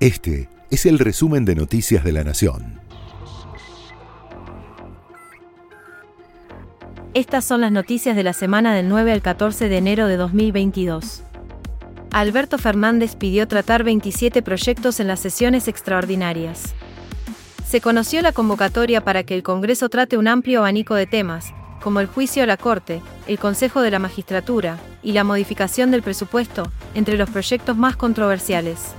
Este es el resumen de Noticias de la Nación. Estas son las noticias de la semana del 9 al 14 de enero de 2022. Alberto Fernández pidió tratar 27 proyectos en las sesiones extraordinarias. Se conoció la convocatoria para que el Congreso trate un amplio abanico de temas, como el juicio a la Corte, el Consejo de la Magistratura y la modificación del presupuesto, entre los proyectos más controversiales.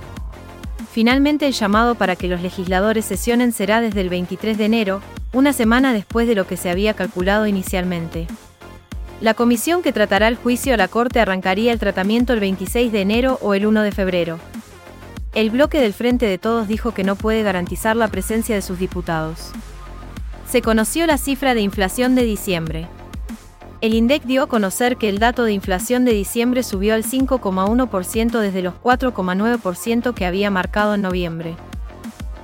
Finalmente el llamado para que los legisladores sesionen será desde el 23 de enero, una semana después de lo que se había calculado inicialmente. La comisión que tratará el juicio a la Corte arrancaría el tratamiento el 26 de enero o el 1 de febrero. El bloque del Frente de Todos dijo que no puede garantizar la presencia de sus diputados. Se conoció la cifra de inflación de diciembre. El INDEC dio a conocer que el dato de inflación de diciembre subió al 5,1% desde los 4,9% que había marcado en noviembre.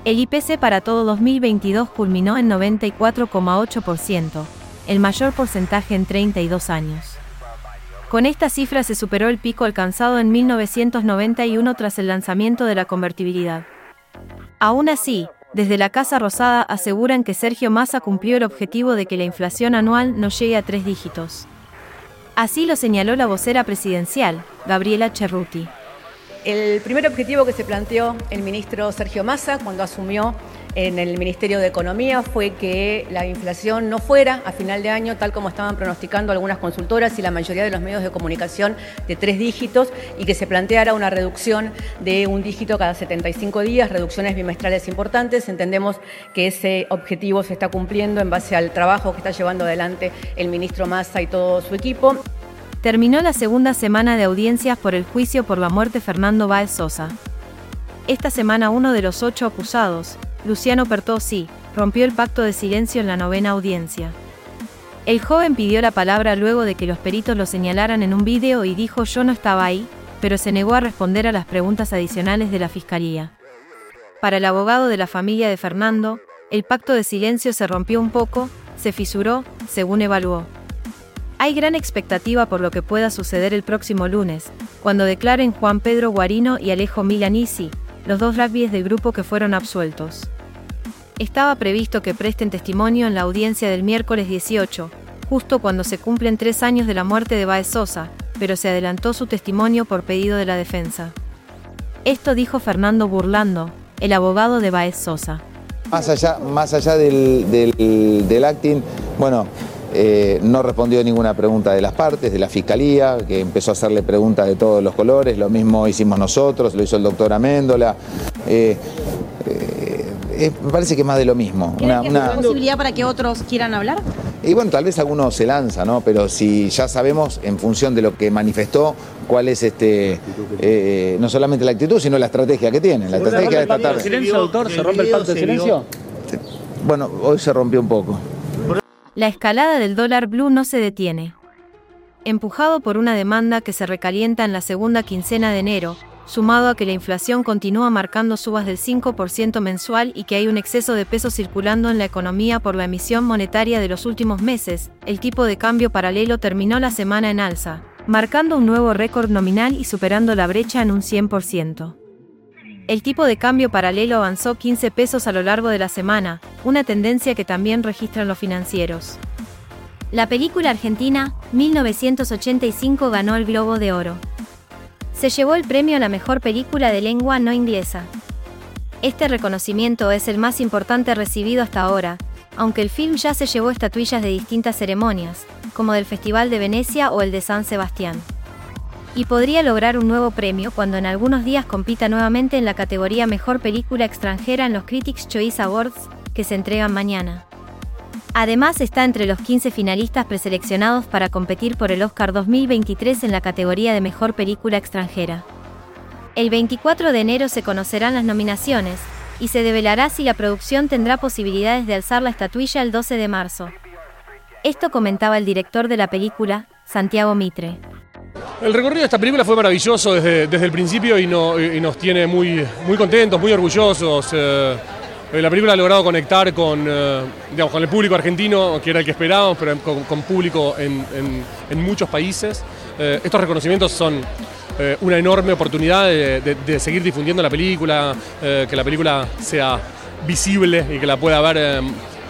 El IPC para todo 2022 culminó en 94,8%, el mayor porcentaje en 32 años. Con esta cifra se superó el pico alcanzado en 1991 tras el lanzamiento de la convertibilidad. Aún así, desde la Casa Rosada aseguran que Sergio Massa cumplió el objetivo de que la inflación anual no llegue a tres dígitos. Así lo señaló la vocera presidencial, Gabriela Cerruti. El primer objetivo que se planteó el ministro Sergio Massa cuando asumió en el Ministerio de Economía fue que la inflación no fuera a final de año, tal como estaban pronosticando algunas consultoras y la mayoría de los medios de comunicación, de tres dígitos y que se planteara una reducción de un dígito cada 75 días, reducciones bimestrales importantes. Entendemos que ese objetivo se está cumpliendo en base al trabajo que está llevando adelante el ministro Massa y todo su equipo. Terminó la segunda semana de audiencias por el juicio por la muerte de Fernando Báez Sosa. Esta semana uno de los ocho acusados, Luciano Pertossi, rompió el pacto de silencio en la novena audiencia. El joven pidió la palabra luego de que los peritos lo señalaran en un vídeo y dijo yo no estaba ahí, pero se negó a responder a las preguntas adicionales de la fiscalía. Para el abogado de la familia de Fernando, el pacto de silencio se rompió un poco, se fisuró, según evaluó. Hay gran expectativa por lo que pueda suceder el próximo lunes, cuando declaren Juan Pedro Guarino y Alejo Milanisi, los dos rugbyes del grupo que fueron absueltos. Estaba previsto que presten testimonio en la audiencia del miércoles 18, justo cuando se cumplen tres años de la muerte de Baez Sosa, pero se adelantó su testimonio por pedido de la defensa. Esto dijo Fernando Burlando, el abogado de Baez Sosa. Más allá, más allá del, del acting, bueno, eh, no respondió ninguna pregunta de las partes, de la fiscalía, que empezó a hacerle preguntas de todos los colores. Lo mismo hicimos nosotros, lo hizo el doctor Améndola. Eh, eh, me parece que es más de lo mismo. Una, una... posibilidad para que otros quieran hablar? Y bueno, tal vez alguno se lanza, ¿no? Pero si ya sabemos, en función de lo que manifestó, cuál es este no solamente la actitud, sino la estrategia que tiene. La estrategia de tratar. ¿El silencio, doctor? ¿Se rompe el pacto de silencio? Bueno, hoy se rompió un poco la escalada del dólar blue no se detiene. Empujado por una demanda que se recalienta en la segunda quincena de enero, sumado a que la inflación continúa marcando subas del 5% mensual y que hay un exceso de peso circulando en la economía por la emisión monetaria de los últimos meses, el tipo de cambio paralelo terminó la semana en alza, marcando un nuevo récord nominal y superando la brecha en un 100%. El tipo de cambio paralelo avanzó 15 pesos a lo largo de la semana, una tendencia que también registran los financieros. La película argentina, 1985, ganó el Globo de Oro. Se llevó el premio a la mejor película de lengua no inglesa. Este reconocimiento es el más importante recibido hasta ahora, aunque el film ya se llevó estatuillas de distintas ceremonias, como del Festival de Venecia o el de San Sebastián y podría lograr un nuevo premio cuando en algunos días compita nuevamente en la categoría Mejor Película Extranjera en los Critics Choice Awards, que se entregan mañana. Además está entre los 15 finalistas preseleccionados para competir por el Oscar 2023 en la categoría de Mejor Película Extranjera. El 24 de enero se conocerán las nominaciones, y se develará si la producción tendrá posibilidades de alzar la estatuilla el 12 de marzo. Esto comentaba el director de la película, Santiago Mitre. El recorrido de esta película fue maravilloso desde, el principio y, nos tiene muy, muy contentos, muy orgullosos. Eh, la película ha logrado conectar con, eh, con el público argentino, que era el que esperábamos, pero con, público en, muchos países. Eh, estos reconocimientos son, eh, una enorme oportunidad de, seguir difundiendo la película, eh, que la película sea visible y que la pueda ver eh,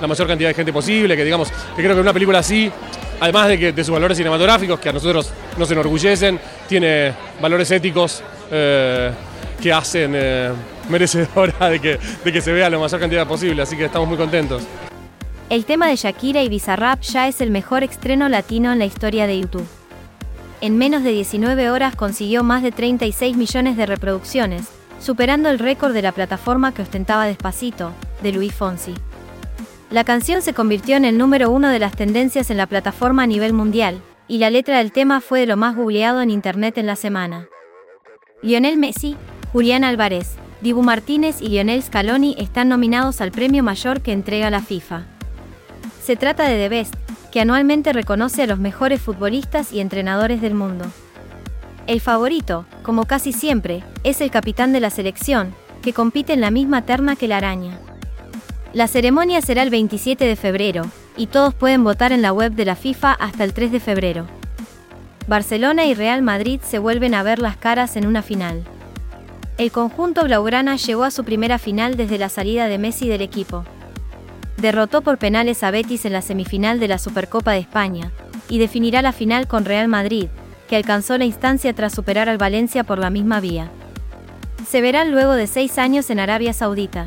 la mayor cantidad de gente posible, que digamos, que creo que una película así, además de, que, de sus valores cinematográficos, que a nosotros nos enorgullecen, tiene valores éticos que hacen merecedora de que, de que se vea la mayor cantidad posible, así que estamos muy contentos. El tema de Shakira y Bizarrap ya es el mejor estreno latino en la historia de YouTube en menos de 19 horas consiguió más de 36 millones de reproducciones, superando el récord de la plataforma que ostentaba Despacito, de Luis Fonsi. La canción se convirtió en el número uno de las tendencias en la plataforma a nivel mundial, y la letra del tema fue de lo más googleado en Internet en la semana. Lionel Messi, Julián Álvarez, Dibu Martínez y Lionel Scaloni están nominados al premio mayor que entrega la FIFA. Se trata de The Best, que anualmente reconoce a los mejores futbolistas y entrenadores del mundo. El favorito, como casi siempre, es el capitán de la selección, que compite en la misma terna que la araña. La ceremonia será el 27 de febrero, y todos pueden votar en la web de la FIFA hasta el 3 de febrero. Barcelona y Real Madrid se vuelven a ver las caras en una final. El conjunto blaugrana llegó a su primera final desde la salida de Messi del equipo derrotó por penales a Betis en la semifinal de la Supercopa de España, y definirá la final con Real Madrid, que alcanzó la instancia tras superar al Valencia por la misma vía. Se verán luego de seis años en Arabia Saudita.